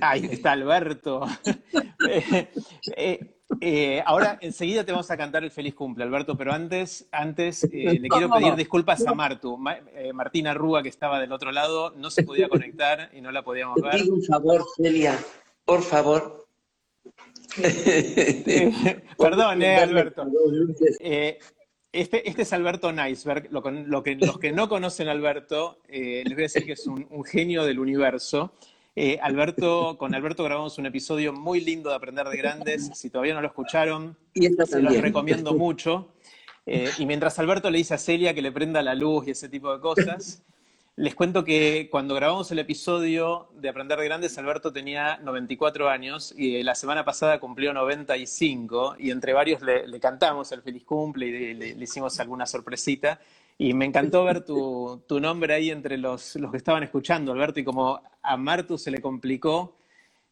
Ahí está Alberto. Eh, eh, eh, ahora enseguida te vamos a cantar el feliz cumple, Alberto, pero antes, antes le quiero pedir disculpas a Martu. Martina Rúa, que estaba del otro lado, no se podía conectar y no la podíamos ver. Un favor, Celia, por favor. Perdón, Alberto. Este, este, es Alberto Neisberg. Lo, que, los que no conocen a Alberto, les voy a decir que es un genio del universo. Eh, Alberto, con Alberto grabamos un episodio muy lindo de Aprender de Grandes. Si todavía no lo escucharon, se los recomiendo mucho. Eh, y mientras Alberto le dice a Celia que le prenda la luz y ese tipo de cosas, les cuento que cuando grabamos el episodio de Aprender de Grandes, Alberto tenía 94 años y la semana pasada cumplió 95 y entre varios le, cantamos el feliz cumple y le hicimos alguna sorpresita. Y me encantó ver tu, nombre ahí entre los, los, que estaban escuchando, Alberto, y como a Martu se le complicó,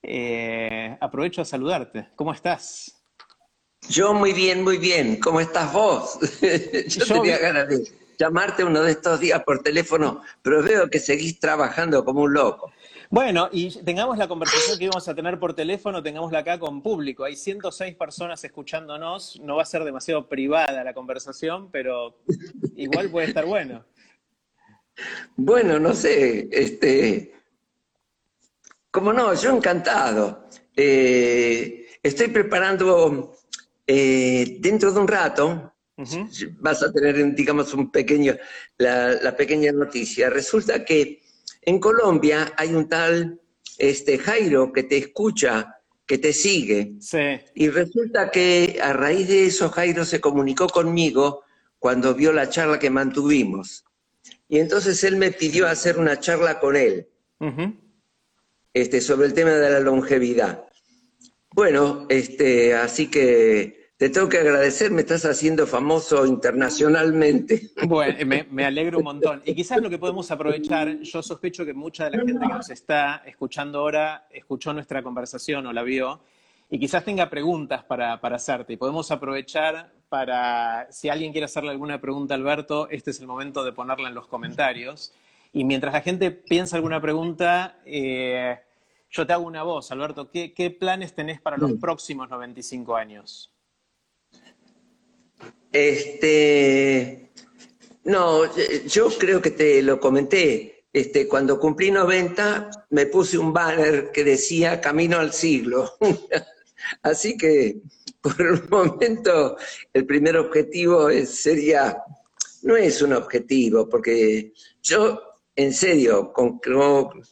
eh, aprovecho a saludarte. ¿Cómo estás? Yo muy bien, muy bien. ¿Cómo estás vos? Yo, tenía ganas de llamarte uno de estos días por teléfono, pero veo que seguís trabajando como un loco. Bueno, y tengamos la conversación que íbamos a tener por teléfono, tengámosla acá con público. Hay 106 personas escuchándonos, no va a ser demasiado privada la conversación, pero igual puede estar bueno. Bueno, no sé, este, como no, yo encantado. Eh, estoy preparando eh, dentro de un rato, vas a tener, digamos, un pequeño, la pequeña noticia. Resulta que en Colombia hay un tal este, Jairo que te escucha, que te sigue. Sí. Y resulta que a raíz de eso Jairo se comunicó conmigo cuando vio la charla que mantuvimos. Y entonces él me pidió hacer una charla con él este, sobre el tema de la longevidad. Bueno, este, así que te tengo que agradecer, me estás haciendo famoso internacionalmente. Bueno, me, alegro un montón. Y quizás lo que podemos aprovechar, yo sospecho que mucha de la gente que nos está escuchando ahora escuchó nuestra conversación o la vio, y quizás tenga preguntas para, para hacerte. Y podemos aprovechar para, si alguien quiere hacerle alguna pregunta a Alberto, este es el momento de ponerla en los comentarios. Y mientras la gente piensa alguna pregunta, eh, yo te hago una voz, Alberto. ¿Qué, ¿Qué, planes tenés para los próximos 95 años? Este, no, yo creo que te lo comenté. Este, cuando cumplí 90 me puse un banner que decía Camino al siglo. Así que por el momento el primer objetivo sería, no es un objetivo, porque yo, en serio, con,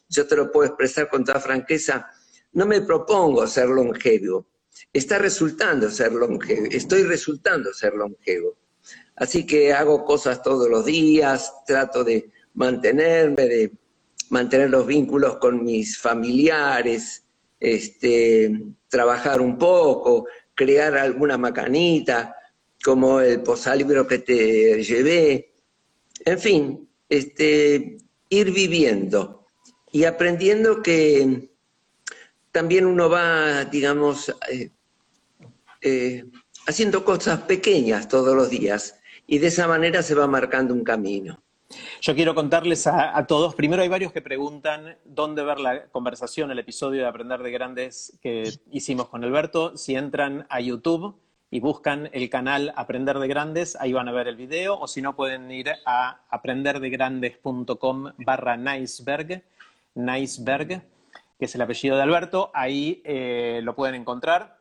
yo te lo puedo expresar con toda franqueza, no me propongo ser longevo está resultando ser longevo, estoy resultando ser longevo. Así que hago cosas todos los días, trato de mantenerme, de mantener los vínculos con mis familiares, este, trabajar un poco, crear alguna macanita, como el posalibro que te llevé. En fin, este, ir viviendo y aprendiendo que también uno va, digamos, eh, eh, haciendo cosas pequeñas todos los días y de esa manera se va marcando un camino. Yo quiero contarles a, todos, primero hay varios que preguntan dónde ver la conversación, el episodio de Aprender de Grandes que hicimos con Alberto. Si entran a YouTube y buscan el canal Aprender de Grandes, ahí van a ver el video, o si no pueden ir a aprenderdegrandes.com barra Niceberg, Niceberg que es el apellido de Alberto, ahí lo pueden encontrar.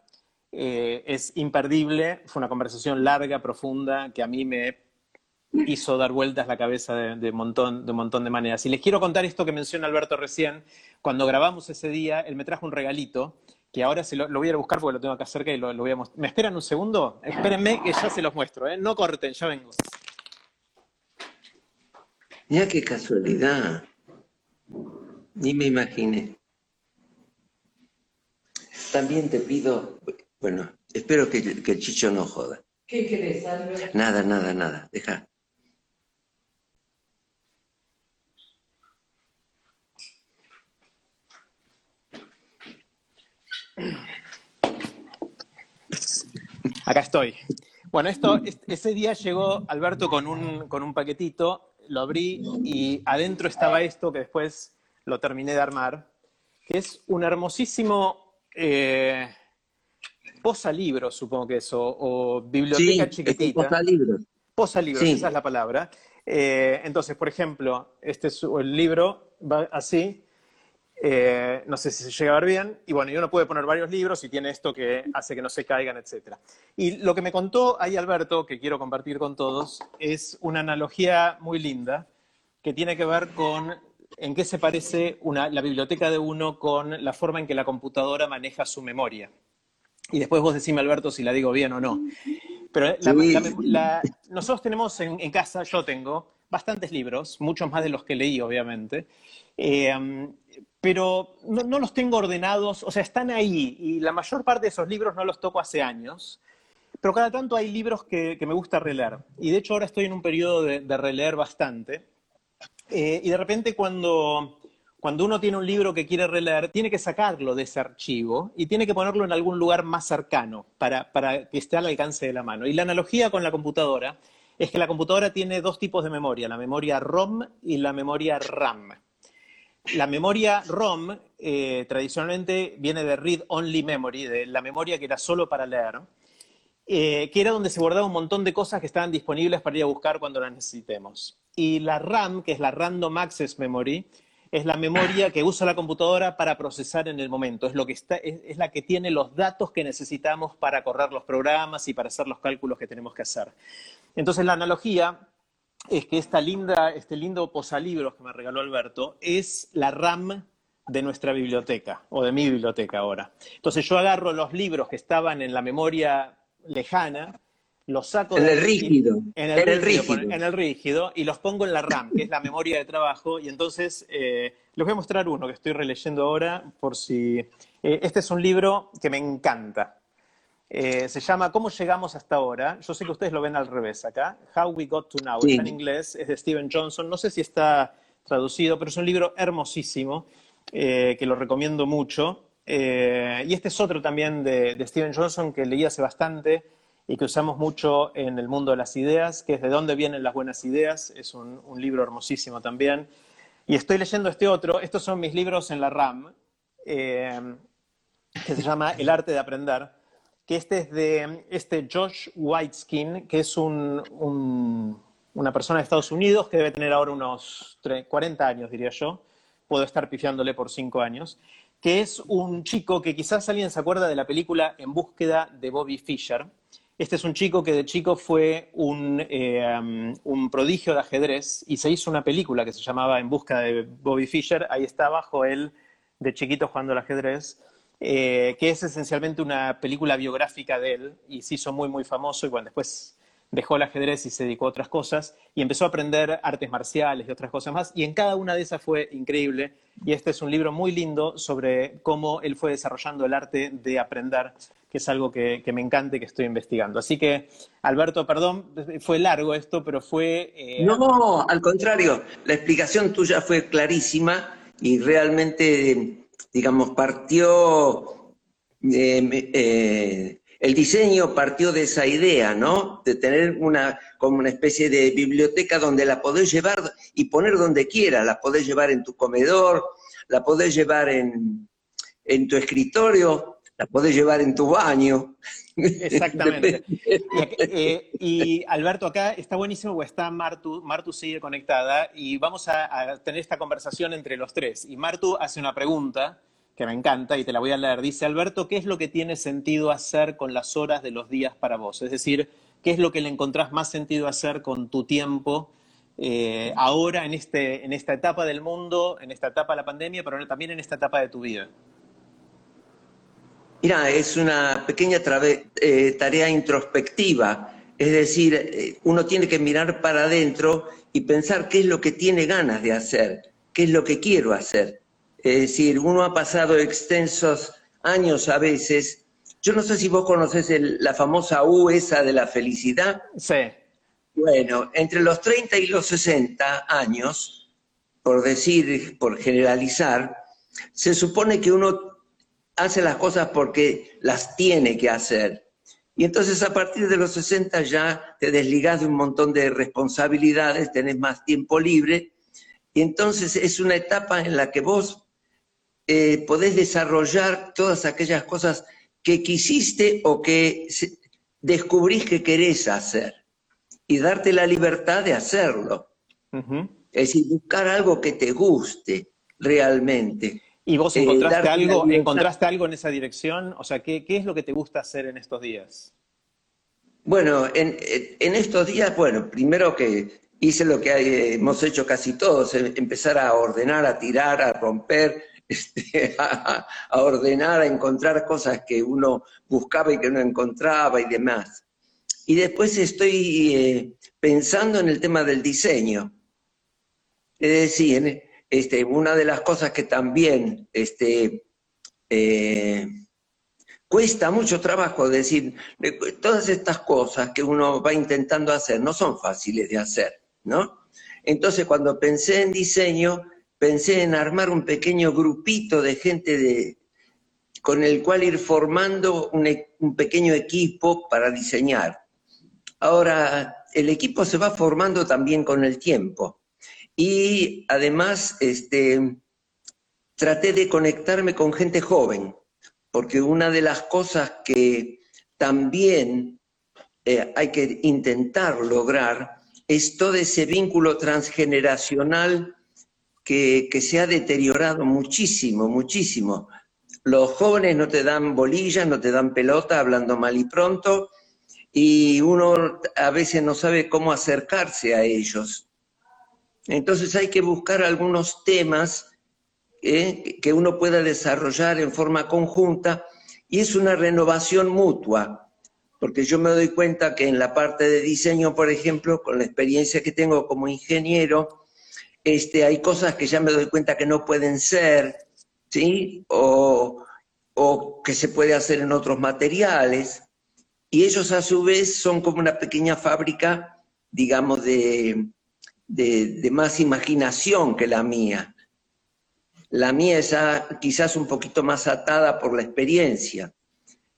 es imperdible, fue una conversación larga, profunda, que a mí me hizo dar vueltas la cabeza de, montón, de un montón de maneras. Y les quiero contar esto que menciona Alberto recién. Cuando grabamos ese día, él me trajo un regalito que ahora se lo, voy a buscar porque lo tengo acá cerca y lo, voy a mostrar. ¿Me esperan un segundo? Espérenme que ya se los muestro, ¿eh? No corten, ya vengo. Mira qué casualidad. Ni me imaginé. También te pido, bueno, espero que, el chicho no joda. ¿Qué querés, Alberto? Nada, nada, nada. Deja. Acá estoy. Bueno, esto, ese día llegó Alberto con un, con un paquetito, lo abrí y adentro estaba esto que después lo terminé de armar, que es un hermosísimo eh, posalibro, supongo que es, o, biblioteca chiquitita. Posalibros. Posalibros, esa es la palabra. Eh, entonces, por ejemplo, este es el libro, va así, eh, no sé si se llega a ver bien. Y bueno, yo no puede poner varios libros y tiene esto que hace que no se caigan, etc. Y lo que me contó ahí Alberto, que quiero compartir con todos, es una analogía muy linda que tiene que ver con en qué se parece la biblioteca de uno con la forma en que la computadora maneja su memoria. Y después vos decime, Alberto, si la digo bien o no. Pero nosotros tenemos en, en, casa, yo tengo, bastantes libros, muchos más de los que leí, obviamente. Eh, pero no, los tengo ordenados, o sea, están ahí y la mayor parte de esos libros no los toco hace años, pero cada tanto hay libros que, me gusta releer y de hecho ahora estoy en un periodo de, releer bastante eh, y de repente cuando, cuando uno tiene un libro que quiere releer, tiene que sacarlo de ese archivo y tiene que ponerlo en algún lugar más cercano para, para que esté al alcance de la mano. Y la analogía con la computadora es que la computadora tiene dos tipos de memoria, la memoria ROM y la memoria RAM. La memoria ROM eh, tradicionalmente viene de Read Only Memory, de la memoria que era solo para leer, eh, que era donde se guardaba un montón de cosas que estaban disponibles para ir a buscar cuando las necesitemos. Y la RAM, que es la Random Access Memory, es la memoria que usa la computadora para procesar en el momento. Es, lo que está, es, la que tiene los datos que necesitamos para correr los programas y para hacer los cálculos que tenemos que hacer. Entonces, la analogía es que esta linda, este lindo posalibros que me regaló Alberto es la RAM de nuestra biblioteca, o de mi biblioteca ahora. Entonces yo agarro los libros que estaban en la memoria lejana, los saco en el rígido, en el, rígido, en el rígido y los pongo en la RAM, que es la memoria de trabajo, y entonces eh, les voy a mostrar uno que estoy releyendo ahora, por si... Eh, este es un libro que me encanta. Eh, se llama ¿Cómo llegamos hasta ahora? Yo sé que ustedes lo ven al revés acá. How We Got to Now. Está en inglés, es de Steven Johnson. No sé si está traducido, pero es un libro hermosísimo eh, que lo recomiendo mucho. Eh, y este es otro también de, de, Steven Johnson que leí hace bastante y que usamos mucho en el mundo de las ideas, que es De dónde vienen las buenas ideas. Es un, un libro hermosísimo también. Y estoy leyendo este otro. Estos son mis libros en la RAM, que se llama El arte de aprender que este es de este Josh Whiteskin, que es una persona de Estados Unidos que debe tener ahora unos 40 años, diría yo. Puedo estar pifiándole por 5 años. Que es un chico que quizás alguien se acuerda de la película En búsqueda de Bobby Fischer. Este es un chico que de chico fue un, eh, um, un, prodigio de ajedrez y se hizo una película que se llamaba En búsqueda de Bobby Fischer. Ahí está abajo él de chiquito jugando al ajedrez. Eh, que es esencialmente una película biográfica de él y se hizo muy, muy famoso y bueno, después dejó el ajedrez y se dedicó a otras cosas y empezó a aprender artes marciales y otras cosas más. Y en cada una de esas fue increíble. Y este es un libro muy lindo sobre cómo él fue desarrollando el arte de aprender que es algo que, me encanta y que estoy investigando. Así que, Alberto, perdón, fue largo esto, pero fue... Eh, no, al contrario, la explicación tuya fue clarísima y realmente digamos, partió, eh, eh, el diseño partió de esa idea, ¿no? De tener una, como una especie de biblioteca donde la podés llevar y poner donde quiera, la podés llevar en tu comedor, la podés llevar en, en tu escritorio, la podés llevar en tu baño. Exactamente. Eh, y, Alberto, acá está buenísimo porque está Martu, Martu sigue conectada y vamos a, tener esta conversación entre los tres. Y Martu hace una pregunta que me encanta y te la voy a leer. Dice Alberto, ¿qué es lo que tiene sentido hacer con las horas de los días para vos? Es decir, ¿qué es lo que le encontrás más sentido hacer con tu tiempo eh, ahora en, este, en esta etapa del mundo, en esta etapa de la pandemia, pero también en esta etapa de tu vida? Mira, es una pequeña eh, tarea introspectiva, es decir, eh, uno tiene que mirar para adentro y pensar qué es lo que tiene ganas de hacer, qué es lo que quiero hacer. Es decir, uno ha pasado extensos años a veces. Yo no sé si vos conoces la famosa U esa de la felicidad. Sí. Bueno, entre los 30 y los 60 años, por decir, por generalizar, se supone que uno hace las cosas porque las tiene que hacer. Y entonces a partir de los 60 ya te desligas de un montón de responsabilidades, tenés más tiempo libre, y entonces es una etapa en la que vos eh, podés desarrollar todas aquellas cosas que quisiste o que descubrís que querés hacer y darte la libertad de hacerlo. Es decir, buscar algo que te guste realmente. ¿Y vos eh, encontraste, algo, encontraste algo en esa dirección? O sea, ¿qué, es lo que te gusta hacer en estos días? Bueno, en, estos días, bueno, primero que hice lo que hemos hecho casi todos, em, empezar a ordenar, a tirar, a romper, este, a, ordenar, a encontrar cosas que uno buscaba y que no encontraba y demás. Y después estoy eh, pensando en el tema del diseño. Es decir, este, una de las cosas que también este, eh, cuesta mucho trabajo decir, todas estas cosas que uno va intentando hacer no son fáciles de hacer, ¿no? Entonces cuando pensé en diseño, pensé en armar un pequeño grupito de gente con el cual ir formando un, e, un pequeño equipo para diseñar. Ahora, el equipo se va formando también con el tiempo. Y además, este, traté de conectarme con gente joven, porque una de las cosas que también eh, hay que intentar lograr es todo ese vínculo transgeneracional que, se ha deteriorado muchísimo, muchísimo. Los jóvenes no te dan bolillas, no te dan pelota, hablando mal y pronto, y uno a veces no sabe cómo acercarse a ellos. Entonces hay que buscar algunos temas eh, que uno pueda desarrollar en forma conjunta y es una renovación mutua, porque yo me doy cuenta que en la parte de diseño, por ejemplo, con la experiencia que tengo como ingeniero, este, hay cosas que ya me doy cuenta que no pueden ser, ¿sí? O, o que se puede hacer en otros materiales. Y ellos a su vez son como una pequeña fábrica, digamos, de, de, más imaginación que la mía. La mía es quizás un poquito más atada por la experiencia.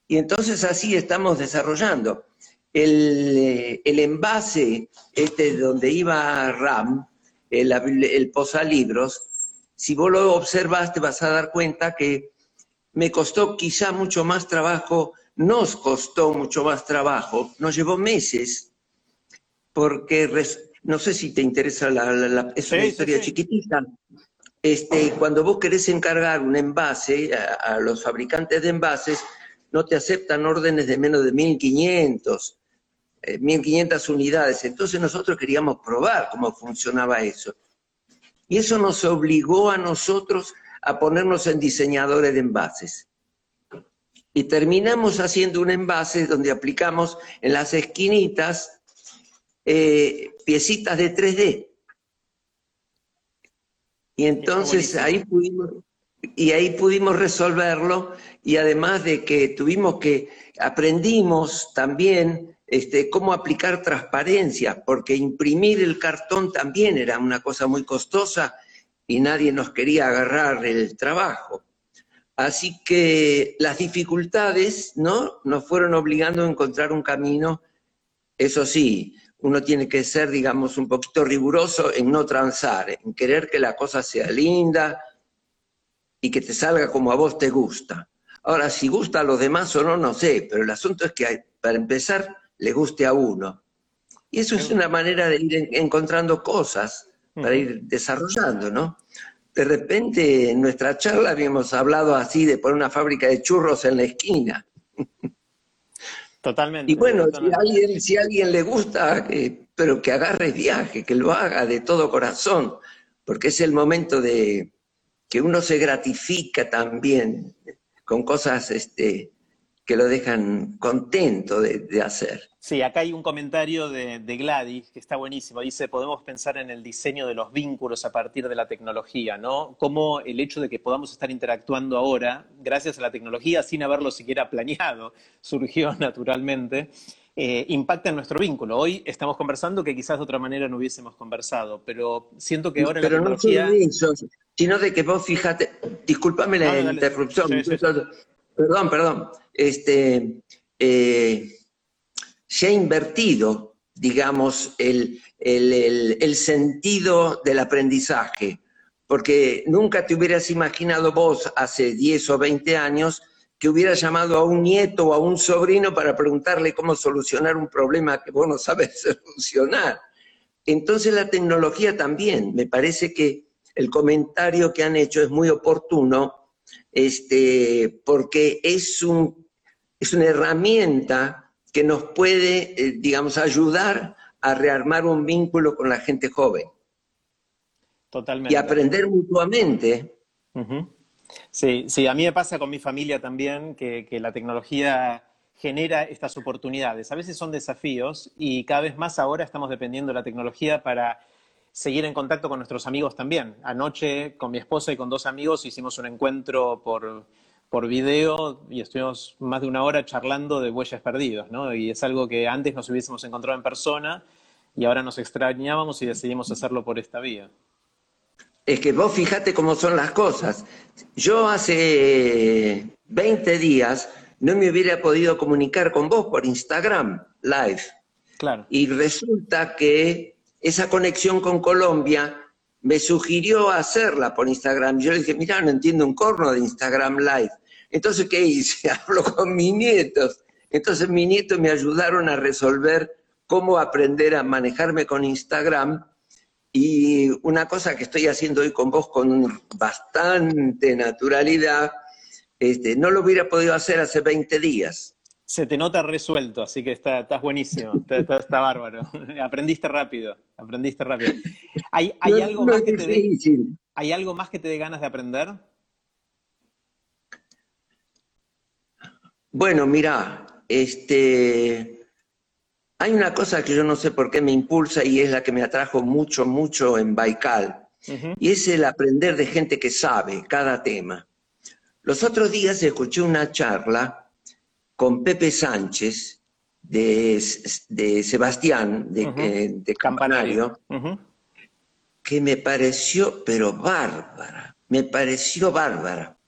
Y entonces así estamos desarrollando. El, el envase este donde iba RAM, el, el posalibros, si vos lo observas te vas a dar cuenta que me costó quizá mucho más trabajo, nos costó mucho más trabajo, nos llevó meses, porque no sé si te interesa, la, es una historia chiquitita. Este, cuando vos querés encargar un envase a, los fabricantes de envases, no te aceptan órdenes de menos de 1500, 1500 eh, unidades. Entonces nosotros queríamos probar cómo funcionaba eso. Y eso nos obligó a nosotros a ponernos en diseñadores de envases. Y terminamos haciendo un envase donde aplicamos en las esquinitas eh, piecitas de 3D. Y entonces ahí pudimos, y ahí pudimos resolverlo, y además de que tuvimos que, aprendimos también este, cómo aplicar transparencia, porque imprimir el cartón también era una cosa muy costosa y nadie nos quería agarrar el trabajo. Así que las dificultades ¿no? nos fueron obligando a encontrar un camino, eso sí, uno tiene que ser, digamos, un poquito riguroso en no transar, en querer que la cosa sea linda y que te salga como a vos te gusta. Ahora, si gusta a los demás o no, no sé, pero el asunto es que para empezar le guste a uno. Y eso es una manera de ir encontrando cosas para ir desarrollando, ¿no? de repente en nuestra charla habíamos hablado así de poner una fábrica de churros en la esquina. Totalmente. Y bueno, Si, a alguien, si alguien le gusta, pero que agarre viaje, que lo haga de todo corazón, porque es el momento de que uno se gratifica también con cosas este, que lo dejan contento de, hacer. Sí, acá hay un comentario de, Gladys que está buenísimo. Dice, podemos pensar en el diseño de los vínculos a partir de la tecnología, ¿no? Como el hecho de que podamos estar interactuando ahora, gracias a la tecnología, sin haberlo siquiera planeado, surgió naturalmente, eh, impacta en nuestro vínculo. Hoy estamos conversando que quizás de otra manera no hubiésemos conversado, pero siento que ahora pero la tecnología... No eso, sino de que vos fíjate, discúlpame la interrupción, perdón, perdón, este, eh, se ha invertido, digamos, el, sentido del aprendizaje, porque nunca te hubieras imaginado vos hace 10 o 20 años que hubieras llamado a un nieto o a un sobrino para preguntarle cómo solucionar un problema que vos no sabes solucionar. Entonces la tecnología también, me parece que el comentario que han hecho es muy oportuno este, porque es, un, es una herramienta que nos puede, eh, digamos, ayudar a rearmar un vínculo con la gente joven. Totalmente. Y aprender mutuamente. Sí, sí, a mí me pasa con mi familia también que, que, la tecnología genera estas oportunidades. A veces son desafíos y cada vez más ahora estamos dependiendo de la tecnología para seguir en contacto con nuestros amigos también. Anoche con mi esposa y con dos amigos hicimos un encuentro por, por video y estuvimos más de una hora charlando de huellas perdidos, ¿no? Y es algo que antes nos hubiésemos encontrado en persona y ahora nos extrañábamos y decidimos hacerlo por esta vía. Es que vos fíjate cómo son las cosas. Yo hace 20 días no me hubiera podido comunicar con vos por Instagram Live. Claro. Y resulta que esa conexión con Colombia me sugirió hacerla por Instagram. Yo le dije, mira, no entiendo un corno de Instagram Live. Entonces, ¿qué hice? Hablo con mis nietos. Entonces, mis nietos me ayudaron a resolver cómo aprender a manejarme con Instagram. Y una cosa que estoy haciendo hoy con vos con bastante naturalidad, este, no lo hubiera podido hacer hace 20 días se te nota resuelto, así que está, estás buenísimo, está, bárbaro. aprendiste rápido, aprendiste rápido. ¿Hay, algo más que te dé, ¿Hay algo más que te dé ganas de aprender? Bueno, mira, este, hay una cosa que yo no sé por qué me impulsa y es la que me atrajo mucho, mucho en Baikal, y es el aprender de gente que sabe cada tema. Los otros días escuché una charla con Pepe Sánchez de, Sebastián, de, eh, Campanario, que me pareció, pero bárbara, me pareció bárbara.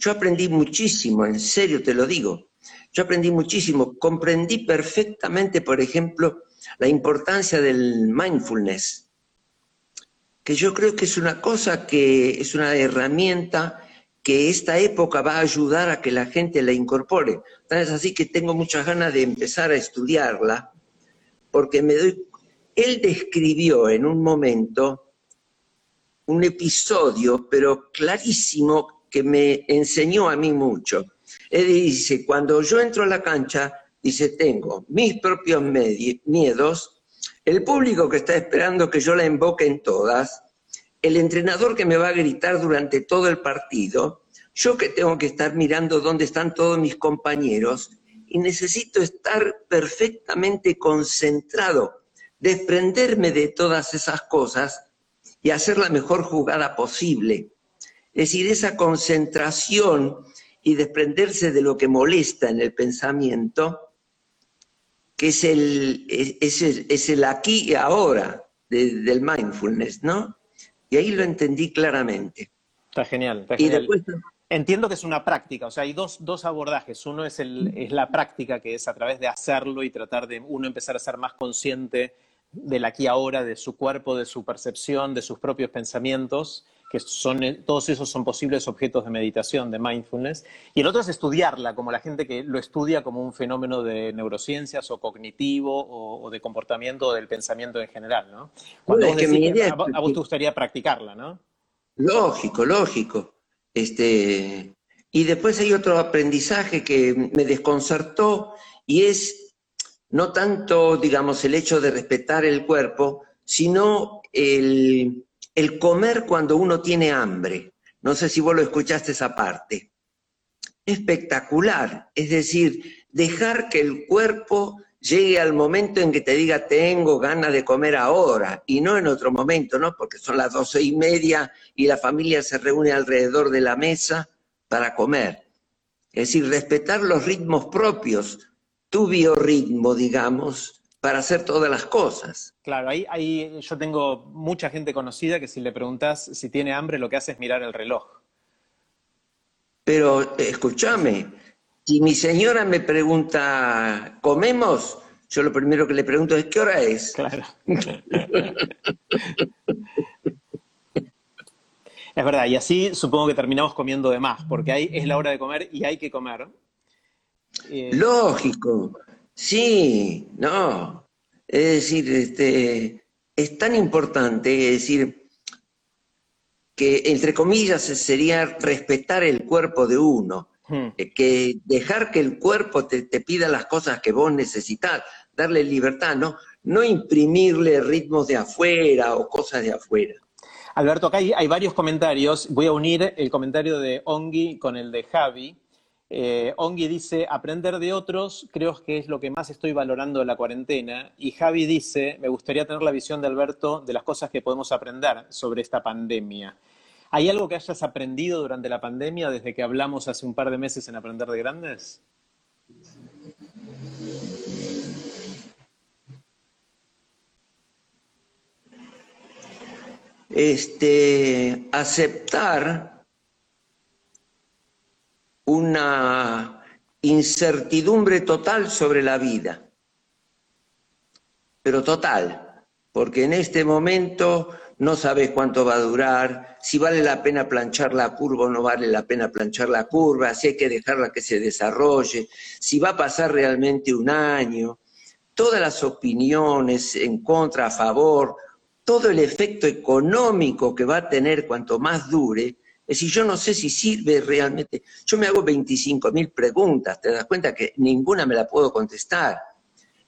Yo aprendí muchísimo, en serio te lo digo. Yo aprendí muchísimo, comprendí perfectamente, por ejemplo, la importancia del mindfulness, que yo creo que es una cosa que es una herramienta que esta época va a ayudar a que la gente la incorpore. Es así que tengo muchas ganas de empezar a estudiarla, porque me doy... Él describió en un momento un episodio, pero clarísimo, que me enseñó a mí mucho. Él dice, cuando yo entro a la cancha, dice, tengo mis propios miedos, el público que está esperando que yo la invoque en todas, el entrenador que me va a gritar durante todo el partido, yo que tengo que estar mirando dónde están todos mis compañeros y necesito estar perfectamente concentrado, desprenderme de todas esas cosas y hacer la mejor jugada posible. Es decir, esa concentración y desprenderse de lo que molesta en el pensamiento, que es el, es, el, aquí y ahora del mindfulness, ¿no? Y ahí lo entendí claramente. Está genial, está genial. Entiendo que es una práctica, o sea, hay dos, abordajes. Uno es, el, es la práctica, que es a través de hacerlo y tratar de uno empezar a ser más consciente del aquí ahora, de su cuerpo, de su percepción, de sus propios pensamientos, que son, todos esos son posibles objetos de meditación, de mindfulness. Y el otro es estudiarla, como la gente que lo estudia como un fenómeno de neurociencias o cognitivo o, de comportamiento o del pensamiento en general, ¿no? Cuando vos a, vos te gustaría practicarla, ¿no? Lógico, lógico. Este, y después hay otro aprendizaje que me desconcertó y es no tanto, digamos, el hecho de respetar el cuerpo, sino el, el comer cuando uno tiene hambre. No sé si vos lo escuchaste esa parte. Espectacular. Es decir, dejar que el cuerpo llegue al momento en que te diga tengo ganas de comer ahora y no en otro momento, ¿no? Porque son las doce y media y la familia se reúne alrededor de la mesa para comer. Es decir, respetar los ritmos propios, tu biorritmo, digamos, para hacer todas las cosas. Claro, ahí, ahí yo tengo mucha gente conocida que si le preguntas si tiene hambre, lo que hace es mirar el reloj. Pero escúchame, si mi señora me pregunta, ¿comemos? Yo lo primero que le pregunto es, ¿qué hora es? Claro. es verdad, y así supongo que terminamos comiendo de más, porque ahí es la hora de comer y hay que comer. Eh, Lógico, sí, no. Es decir, este, es tan importante, es decir, que entre comillas sería respetar el cuerpo de uno Hmm. Eh, que dejar que el cuerpo te, pida las cosas que vos necesitas, darle libertad, ¿no? No imprimirle ritmos de afuera o cosas de afuera. Alberto, acá hay, varios comentarios. Voy a unir el comentario de Ongi con el de Javi. Eh, Ongi dice, aprender de otros creo que es lo que más estoy valorando de la cuarentena. Y Javi dice, me gustaría tener la visión de Alberto de las cosas que podemos aprender sobre esta pandemia. ¿Hay algo que hayas aprendido durante la pandemia desde que hablamos hace un par de meses en Aprender de Grandes? Este, aceptar una incertidumbre total sobre la vida, pero total, porque en este momento no sabes cuánto va a durar, si vale la pena planchar la curva o no vale la pena planchar la curva, si hay que dejarla que se desarrolle, si va a pasar realmente un año, todas las opiniones en contra, a favor, todo el efecto económico que va a tener cuanto más dure, es decir, yo no sé si sirve realmente. Yo me hago 25 mil preguntas, te das cuenta que ninguna me la puedo contestar,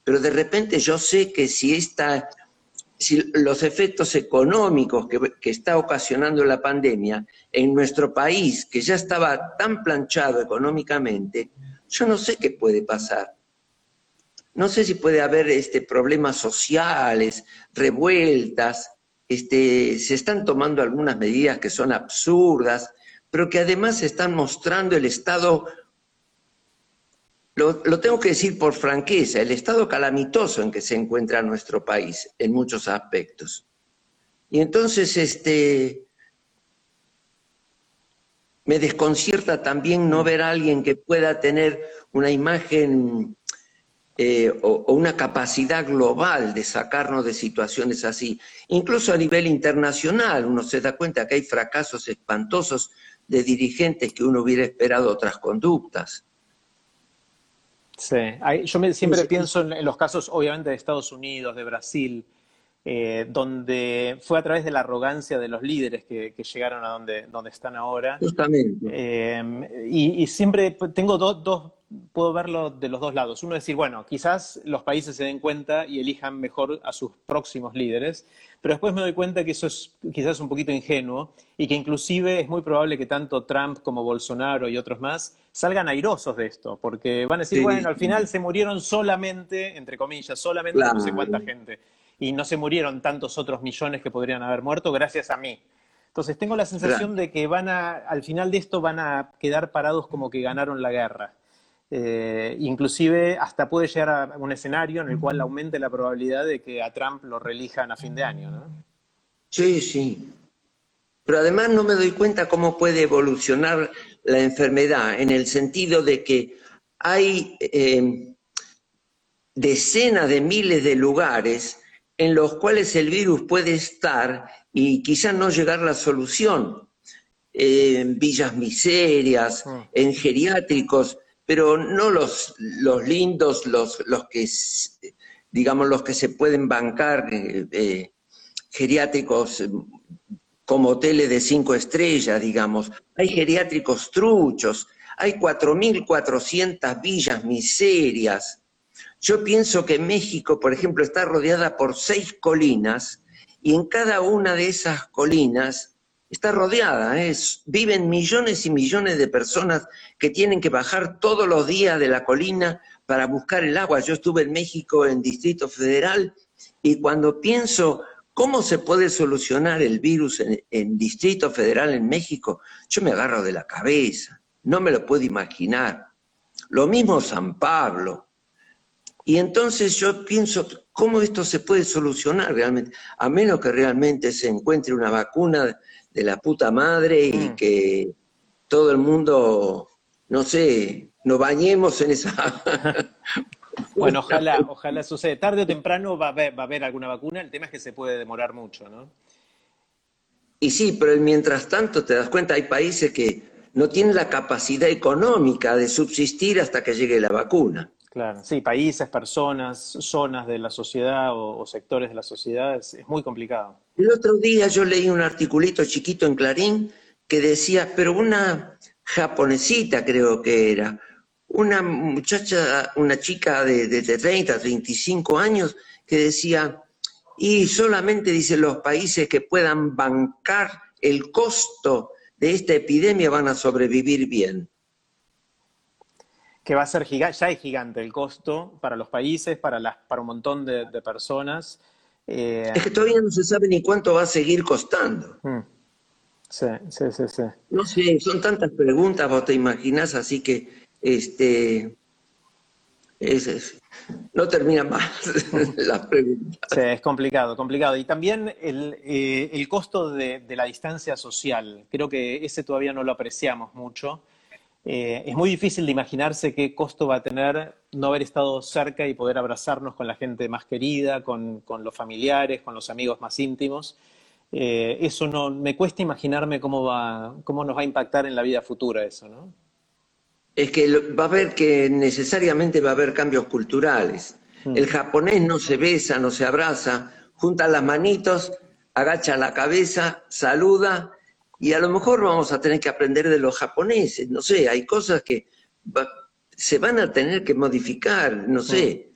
pero de repente yo sé que si esta si los efectos económicos que, está ocasionando la pandemia en nuestro país, que ya estaba tan planchado económicamente, yo no sé qué puede pasar. No sé si puede haber este, problemas sociales, revueltas, este, se están tomando algunas medidas que son absurdas, pero que además están mostrando el estado lo, tengo que decir por franqueza, el estado calamitoso en que se encuentra nuestro país en muchos aspectos. Y entonces, este, me desconcierta también no ver a alguien que pueda tener una imagen eh, o, una capacidad global de sacarnos de situaciones así. Incluso a nivel internacional uno se da cuenta que hay fracasos espantosos de dirigentes que uno hubiera esperado otras conductas. Sí, yo siempre pienso en, los casos, obviamente, de Estados Unidos, de Brasil, eh, donde fue a través de la arrogancia de los líderes que, llegaron a donde, donde están ahora. Justamente. Eh, y, siempre tengo dos, puedo verlo de los dos lados. Uno decir, bueno, quizás los países se den cuenta y elijan mejor a sus próximos líderes, pero después me doy cuenta que eso es quizás un poquito ingenuo y que inclusive es muy probable que tanto Trump como Bolsonaro y otros más salgan airosos de esto, porque van a decir, bueno, al final se murieron solamente, entre comillas, solamente no sé cuánta gente, y no se murieron tantos otros millones que podrían haber muerto gracias a mí. Entonces tengo la sensación de que van a, al final de esto van a quedar parados como que ganaron la guerra. Eh, inclusive hasta puede llegar a un escenario en el cual aumente la probabilidad de que a Trump lo relijan a fin de año, ¿no? Sí, sí. Pero además no me doy cuenta cómo puede evolucionar la enfermedad, en el sentido de que hay eh, decenas de miles de lugares en los cuales el virus puede estar y quizás no llegar a la solución. en villas miserias, ah. en geriátricos, pero no los, los lindos, los, los que, digamos, los que se pueden bancar, eh, eh, geriátricos como hoteles de cinco estrellas, digamos. Hay geriátricos truchos, hay 4.400 villas miserias. Yo pienso que México, por ejemplo, está rodeada por seis colinas y en cada una de esas colinas está rodeada, viven millones y millones de personas que tienen que bajar todos los días de la colina para buscar el agua. Yo estuve en México, en Distrito Federal, y cuando pienso cómo se puede solucionar el virus en, Distrito Federal en México, yo me agarro de la cabeza, no me lo puedo imaginar. Lo mismo San Pablo. Y entonces yo pienso, ¿cómo esto se puede solucionar realmente? A menos que realmente se encuentre una vacuna de la puta madre y mm. que todo el mundo, no sé, nos bañemos en esa... bueno, ojalá, ojalá suceda. Tarde o temprano va a, haber, va a haber alguna vacuna, el tema es que se puede demorar mucho, ¿no? Y sí, pero mientras tanto te das cuenta, hay países que no tienen la capacidad económica de subsistir hasta que llegue la vacuna. Claro, sí, países, personas, zonas de la sociedad o, sectores de la sociedad, es, muy complicado. El otro día yo leí un articulito chiquito en Clarín que decía, pero una japonesita creo que era, una muchacha, una chica de, de 30, 35 años, que decía, y solamente dice los países que puedan bancar el costo de esta epidemia van a sobrevivir bien que va a ser gigante, ya es gigante el costo para los países, para, las, para un montón de, personas. Eh, es que todavía no se sabe ni cuánto va a seguir costando. Hmm. Sí, sí, sí, sí. No sé, son tantas preguntas, vos te imaginas, así que este es, no termina más las preguntas. Sí, es complicado, complicado. Y también el, eh, el costo de, de, la distancia social, creo que ese todavía no lo apreciamos mucho. Eh, es muy difícil de imaginarse qué costo va a tener no haber estado cerca y poder abrazarnos con la gente más querida, con, los familiares, con los amigos más íntimos. Eh, eso no, me cuesta imaginarme cómo, va, cómo nos va a impactar en la vida futura eso, ¿no? Es que va a haber que necesariamente va a haber cambios culturales. Mm. El japonés no se besa, no se abraza, junta las manitos, agacha la cabeza, saluda y a lo mejor vamos a tener que aprender de los japoneses, no sé, hay cosas que se van a tener que modificar, no sé.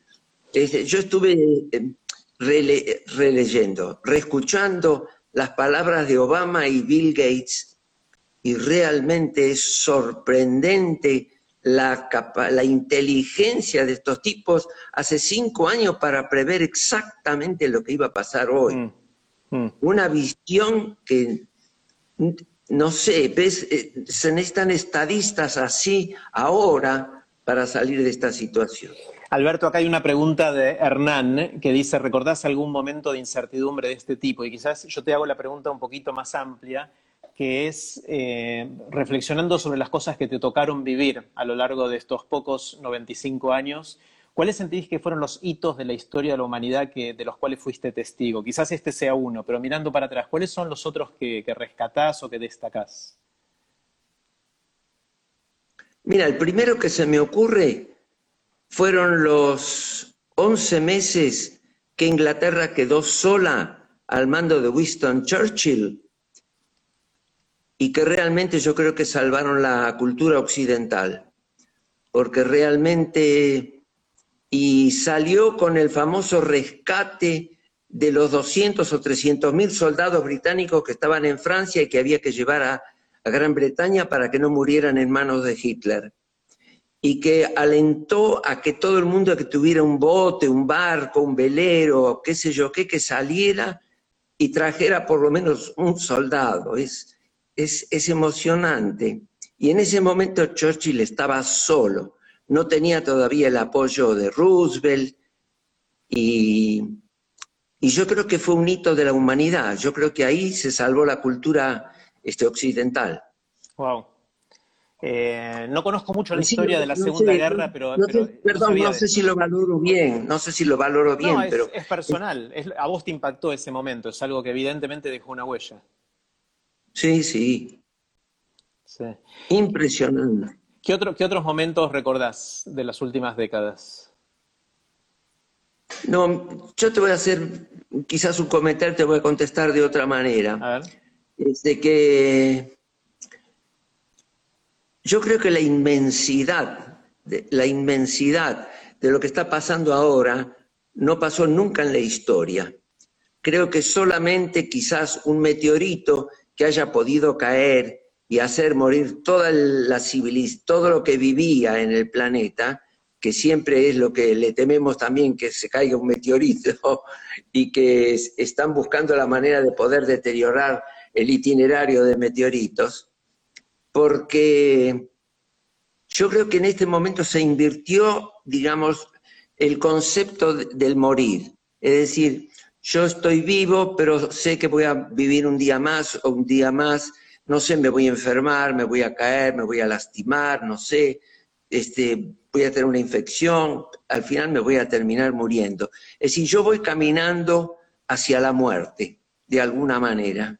yo estuve eh, releyendo, reescuchando las palabras de Obama y Bill Gates y realmente es sorprendente la, la inteligencia de estos tipos hace cinco años para prever exactamente lo que iba a pasar hoy. Mm, mm. Una visión que no sé, ¿ves? Eh, se necesitan estadistas así ahora para salir de esta situación. Alberto, acá hay una pregunta de Hernán que dice, ¿recordás algún momento de incertidumbre de este tipo? Y quizás yo te hago la pregunta un poquito más amplia, que es eh, reflexionando sobre las cosas que te tocaron vivir a lo largo de estos pocos 95 años ¿Cuáles sentís que fueron los hitos de la historia de la humanidad que, de los cuales fuiste testigo? Quizás este sea uno, pero mirando para atrás, ¿cuáles son los otros que, que rescatás o que destacás? Mira, el primero que se me ocurre fueron los 11 meses que Inglaterra quedó sola al mando de Winston Churchill y que realmente yo creo que salvaron la cultura occidental, porque realmente y salió con el famoso rescate de los 200 o 300 mil soldados británicos que estaban en Francia y que había que llevar a, Gran Bretaña para que no murieran en manos de Hitler. Y que alentó a que todo el mundo que tuviera un bote, un barco, un velero, qué sé yo qué, que saliera y trajera por lo menos un soldado. Es, es, es emocionante. Y en ese momento Churchill estaba solo no tenía todavía el apoyo de Roosevelt y, yo creo que fue un hito de la humanidad. Yo creo que ahí se salvó la cultura este, occidental. Wow. Eh, no conozco mucho la historia de la Segunda Guerra, pero, perdón, no, sé si lo valoro bien, no sé si lo valoro bien, es, pero es personal. a vos te impactó ese momento, es algo que evidentemente dejó una huella. Sí, sí. sí. Impresionante. ¿Qué, otros momentos recordás de las últimas décadas? No, yo te voy a hacer quizás un comentario, te voy a contestar de otra manera. es de que yo creo que la inmensidad, la inmensidad de lo que está pasando ahora no pasó nunca en la historia. Creo que solamente quizás un meteorito que haya podido caer y hacer morir toda la civilización, todo lo que vivía en el planeta, que siempre es lo que le tememos también que se caiga un meteorito y que están buscando la manera de poder deteriorar el itinerario de meteoritos, porque yo creo que en este momento se invirtió, digamos, el concepto del morir. Es decir, yo estoy vivo, pero sé que voy a vivir un día más o un día más, no sé, me voy a enfermar, me voy a caer, me voy a lastimar, no sé, este, voy a tener una infección, al final me voy a terminar muriendo. Es decir, yo voy caminando hacia la muerte, de alguna manera.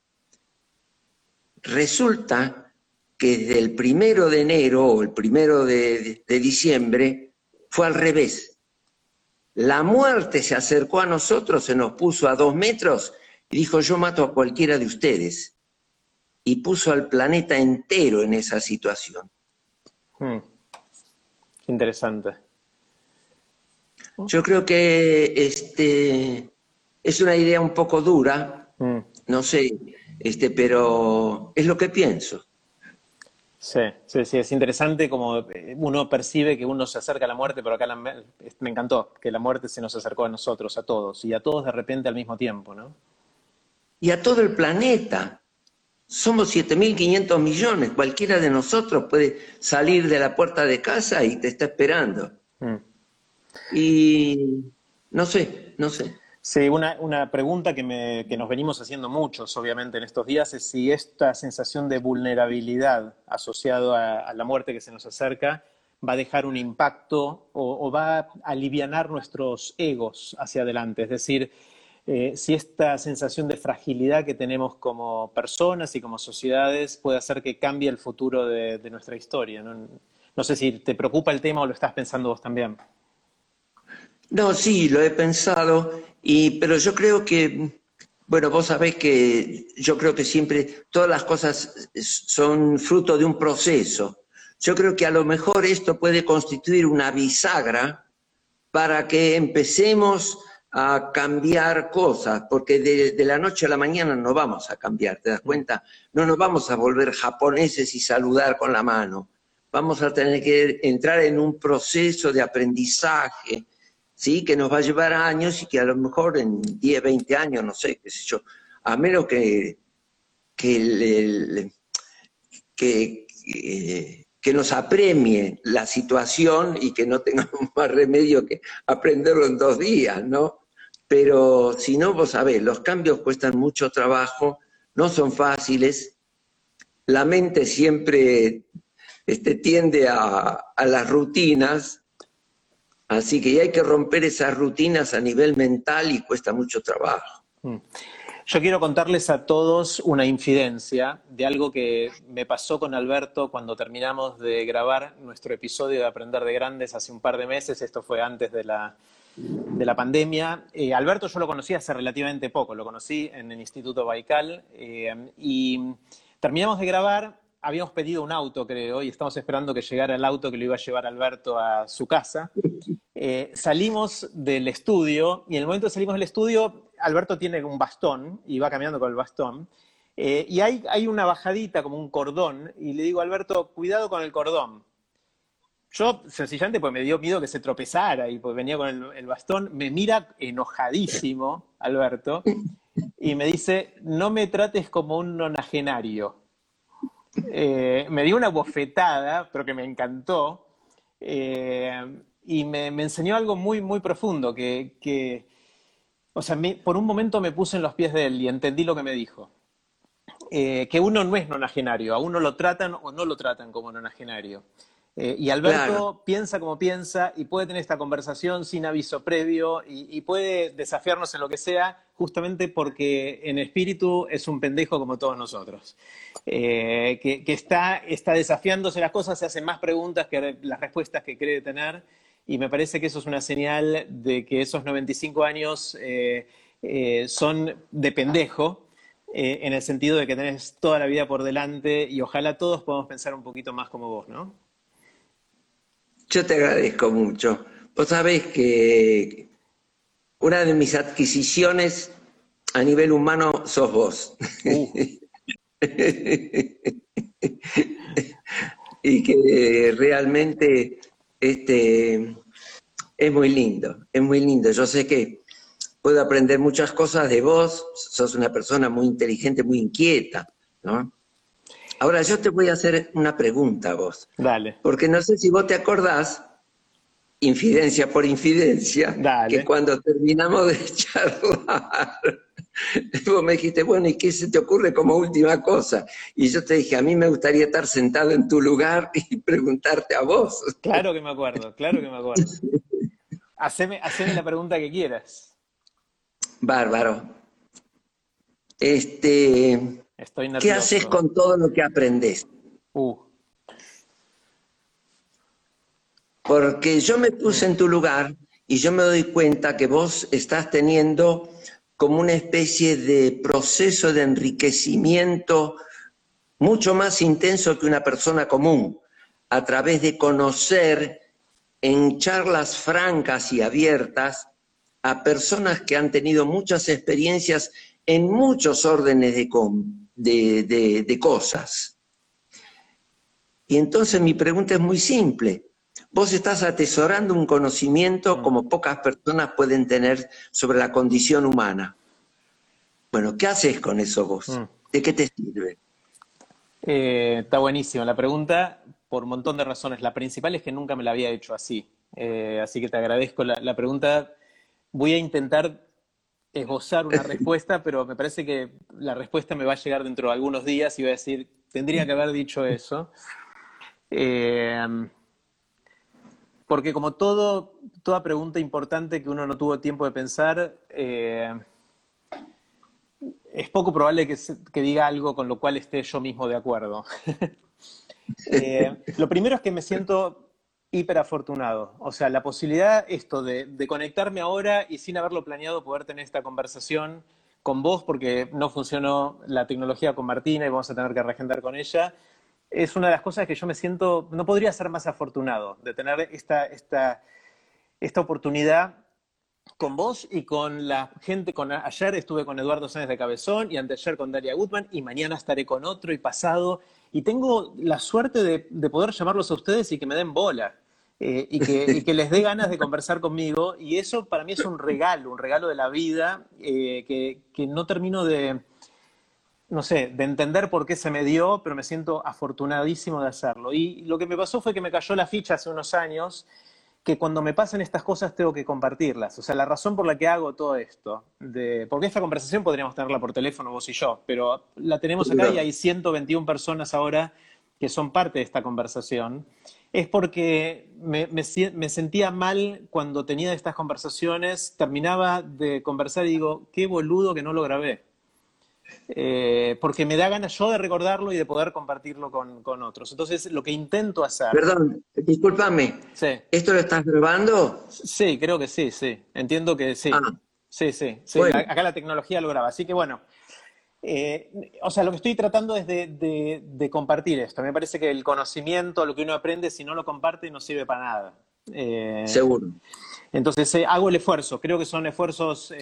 Resulta que desde el primero de enero o el primero de, de diciembre fue al revés. La muerte se acercó a nosotros, se nos puso a dos metros y dijo yo mato a cualquiera de ustedes. Y puso al planeta entero en esa situación. Hmm. Interesante. Yo creo que este, es una idea un poco dura, mm. no sé, este, pero es lo que pienso. Sí, sí, sí, es interesante como eh, uno percibe que uno se acerca a la muerte, pero acá me encantó que la muerte se nos acercó a nosotros, a todos, y a todos de repente al mismo tiempo, ¿no? Y a todo el planeta. Somos 7.500 millones, cualquiera de nosotros puede salir de la puerta de casa y te está esperando. Mm. Y no sé, no sé. Sí, una, una pregunta que, me, que, nos venimos haciendo muchos, obviamente, en estos días es si esta sensación de vulnerabilidad asociado a, la muerte que se nos acerca va a dejar un impacto o, o va a aliviar nuestros egos hacia adelante. Es decir, eh, si esta sensación de fragilidad que tenemos como personas y como sociedades puede hacer que cambie el futuro de, nuestra historia. ¿no? sé si te preocupa el tema o lo estás pensando vos también. No, sí, lo he pensado, y, pero yo creo que, bueno, vos sabés que yo creo que siempre todas las cosas son fruto de un proceso. Yo creo que a lo mejor esto puede constituir una bisagra para que empecemos a cambiar cosas, porque de, la noche a la mañana no vamos a cambiar, ¿te das cuenta? No nos vamos a volver japoneses y saludar con la mano. Vamos a tener que entrar en un proceso de aprendizaje, ¿sí? Que nos va a llevar años y que a lo mejor en 10, 20 años, no sé, qué sé yo, a menos que, que, que, que nos apremie la situación y que no tengamos más remedio que aprenderlo en dos días, ¿no? Pero si no, vos sabés, los cambios cuestan mucho trabajo, no son fáciles, la mente siempre este, tiende a, las rutinas, así que hay que romper esas rutinas a nivel mental y cuesta mucho trabajo. Mm. Yo quiero contarles a todos una infidencia de algo que me pasó con Alberto cuando terminamos de grabar nuestro episodio de Aprender de Grandes hace un par de meses. Esto fue antes de la, de la pandemia. Eh, Alberto yo lo conocí hace relativamente poco, lo conocí en el Instituto Baikal eh, y terminamos de grabar, habíamos pedido un auto creo y estamos esperando que llegara el auto que lo iba a llevar Alberto a su casa. Eh, salimos del estudio y en el momento que salimos del estudio, Alberto tiene un bastón y va caminando con el bastón. y hay, una bajadita como un cordón y le digo Alberto, cuidado con el cordón yo, sencillamente, pues me dio miedo que se tropezara y pues venía con el, bastón. Me mira enojadísimo, Alberto, y me dice: No me trates como un nonagenario. Eh, me dio una bofetada, pero que me encantó, eh, y me, enseñó algo muy, muy profundo, que, o sea, por un momento me puse en los pies de él y entendí lo que me dijo. Eh, que uno no es nonagenario, a uno lo tratan o no lo tratan como nonagenario. Eh, y Alberto piensa como piensa y puede tener esta conversación sin aviso previo y, puede desafiarnos en lo que sea, justamente porque en espíritu es un pendejo como todos nosotros. Eh, que, está, está, desafiándose las cosas, se hace más preguntas que las respuestas que cree tener. Y me parece que eso es una señal de que esos 95 años eh, son de pendejo en el sentido de que tenés toda la vida por delante y ojalá todos podamos pensar un poquito más como vos, ¿no? Yo te agradezco mucho. Vos sabés que una de mis adquisiciones a nivel humano sos vos. Y que realmente este, es muy lindo, es muy lindo. Yo sé que puedo aprender muchas cosas de vos, sos una persona muy inteligente, muy inquieta, ¿no? Ahora yo te voy a hacer una pregunta a vos. Dale. Porque no sé si vos te acordás, infidencia por infidencia, que cuando terminamos de charlar, vos me dijiste, bueno, ¿y qué se te ocurre como última cosa? Y yo te dije, a mí me gustaría estar sentado en tu lugar y preguntarte a vos. Claro que me acuerdo, claro que me acuerdo. Haceme, haceme la pregunta que quieras. Bárbaro. Este, ¿Qué haces con todo lo que aprendes? Uh. Porque yo me puse en tu lugar y yo me doy cuenta que vos estás teniendo como una especie de proceso de enriquecimiento mucho más intenso que una persona común, a través de conocer en charlas francas y abiertas a personas que han tenido muchas experiencias en muchos órdenes de, de, cosas. Y entonces mi pregunta es muy simple. Vos estás atesorando un conocimiento mm. como pocas personas pueden tener sobre la condición humana. Bueno, ¿qué haces con eso vos? Mm. ¿De qué te sirve? Eh, está buenísima la pregunta por un montón de razones. La principal es que nunca me la había hecho así. Eh, así que te agradezco la, la, pregunta. Voy a intentar esbozar una respuesta, pero me parece que la respuesta me va a llegar dentro de algunos días y voy a decir, tendría que haber dicho eso. Eh, porque como todo, toda pregunta importante que uno no tuvo tiempo de pensar, eh, es poco probable que, que, diga algo con lo cual esté yo mismo de acuerdo. Eh, lo primero es que me siento hiper afortunado. O sea, la posibilidad, esto de, conectarme ahora y sin haberlo planeado, poder tener esta conversación con vos, porque no funcionó la tecnología con Martina y vamos a tener que regendar con ella, es una de las cosas que yo me siento, no podría ser más afortunado de tener esta, esta, esta oportunidad con vos y con la gente, con ayer estuve con Eduardo Sánchez de Cabezón y anteayer con Daria Gutman y mañana estaré con otro y pasado. Y tengo la suerte de, de poder llamarlos a ustedes y que me den bola. Eh, y, que, les dé ganas de conversar conmigo. Y eso para mí es un regalo, un regalo de la vida eh, que, no termino de, no sé, de entender por qué se me dio, pero me siento afortunadísimo de hacerlo. Y lo que me pasó fue que me cayó la ficha hace unos años que cuando me pasan estas cosas tengo que compartirlas. O sea, la razón por la que hago todo esto, de, porque esta conversación podríamos tenerla por teléfono vos y yo, pero la tenemos acá y hay 121 personas ahora que son parte de esta conversación es porque me, sentía mal cuando tenía estas conversaciones, terminaba de conversar y digo, qué boludo que no lo grabé. Eh, porque me da ganas yo de recordarlo y de poder compartirlo con, otros. Entonces, lo que intento hacer... Perdón, discúlpame. Sí. ¿Esto lo estás grabando? Sí, creo que sí, sí. Entiendo que sí. Ah. Sí, sí, sí. Acá la tecnología lo graba. Así que bueno, eh, o sea, lo que estoy tratando es de, compartir esto. Me parece que el conocimiento, lo que uno aprende, si no lo comparte, no sirve para nada. Eh, Seguro. Entonces, eh, hago el esfuerzo. Creo que son esfuerzos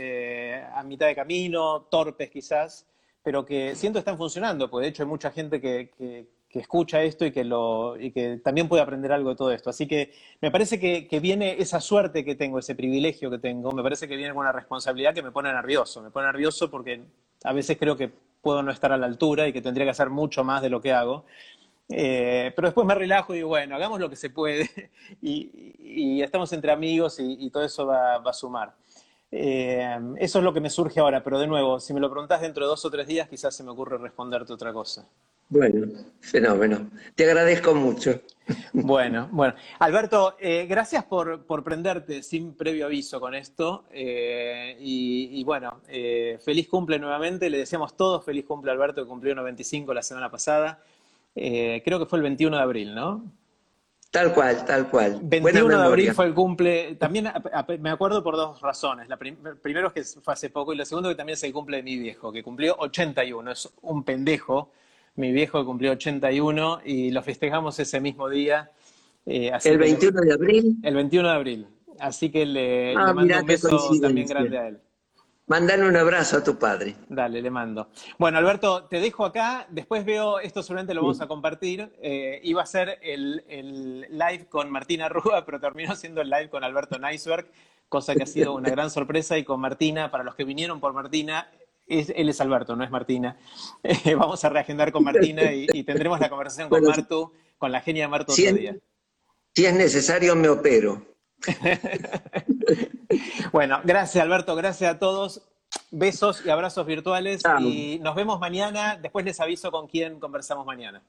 a mitad de camino, torpes quizás, pero que siento están funcionando, porque de hecho hay mucha gente que, escucha esto y que, lo, y que también puede aprender algo de todo esto. Así que me parece que, que, viene esa suerte que tengo, ese privilegio que tengo, me parece que viene con una responsabilidad que me pone nervioso. Me pone nervioso porque a veces creo que puedo no estar a la altura y que tendría que hacer mucho más de lo que hago. Eh, pero después me relajo y bueno, hagamos lo que se puede y, estamos entre amigos y, todo eso va, a sumar. Eh, eso es lo que me surge ahora, pero de nuevo, si me lo preguntás dentro de dos o tres días, quizás se me ocurre responderte otra cosa. Bueno, fenómeno. Te agradezco mucho. Bueno, bueno. Alberto, eh, gracias por, prenderte sin previo aviso con esto. Eh, y, bueno, eh, feliz cumple nuevamente. Le deseamos todos feliz cumple a Alberto, que cumplió 95 la semana pasada. creo que fue el 21 de abril, ¿no? Tal cual, tal cual. 21 de abril fue el cumple, también me acuerdo por dos razones. La primero es que fue hace poco y lo segundo que también es el cumple de mi viejo, que cumplió 81, es un pendejo. Mi viejo cumplió 81 y lo festejamos ese mismo día. Eh, ¿El 21 de abril? El 21 de abril. Así que le, ah, mando un beso también grande a él. Mandale un abrazo a tu padre. Dale, le mando. Bueno, Alberto, te dejo acá. Después veo, esto solamente lo vamos a compartir. Eh, iba a ser el, live con Martina Rúa, pero terminó siendo el live con Alberto Neisberg, cosa que ha sido una gran sorpresa. Y con Martina, para los que vinieron por Martina, él es Alberto, no es Martina. Eh, vamos a reagendar con Martina y, tendremos la conversación con Martu, con la genia de Martu otro día. Si es necesario, me opero. bueno, gracias Alberto, gracias a todos. Besos y abrazos virtuales y nos vemos mañana. Después les aviso con quién conversamos mañana.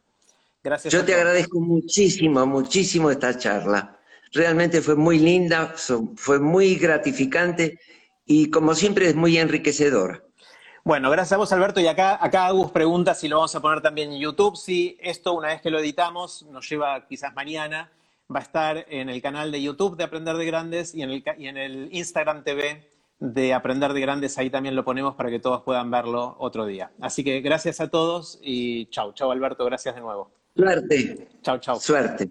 Gracias. Yo te agradezco muchísimo, muchísimo esta charla. Realmente fue muy linda, fue muy gratificante y como siempre es muy enriquecedora. Bueno, gracias a vos, Alberto. Y acá, acá Agus pregunta si lo vamos a poner también en YouTube. Si esto, una vez que lo editamos, nos lleva quizás mañana va a estar en el canal de YouTube de Aprender de Grandes y en el, y en el Instagram TV de Aprender de Grandes. Ahí también lo ponemos para que todos puedan verlo otro día. Así que gracias a todos y chau, chau Alberto, gracias de nuevo. Suerte. Chau, chau. Suerte.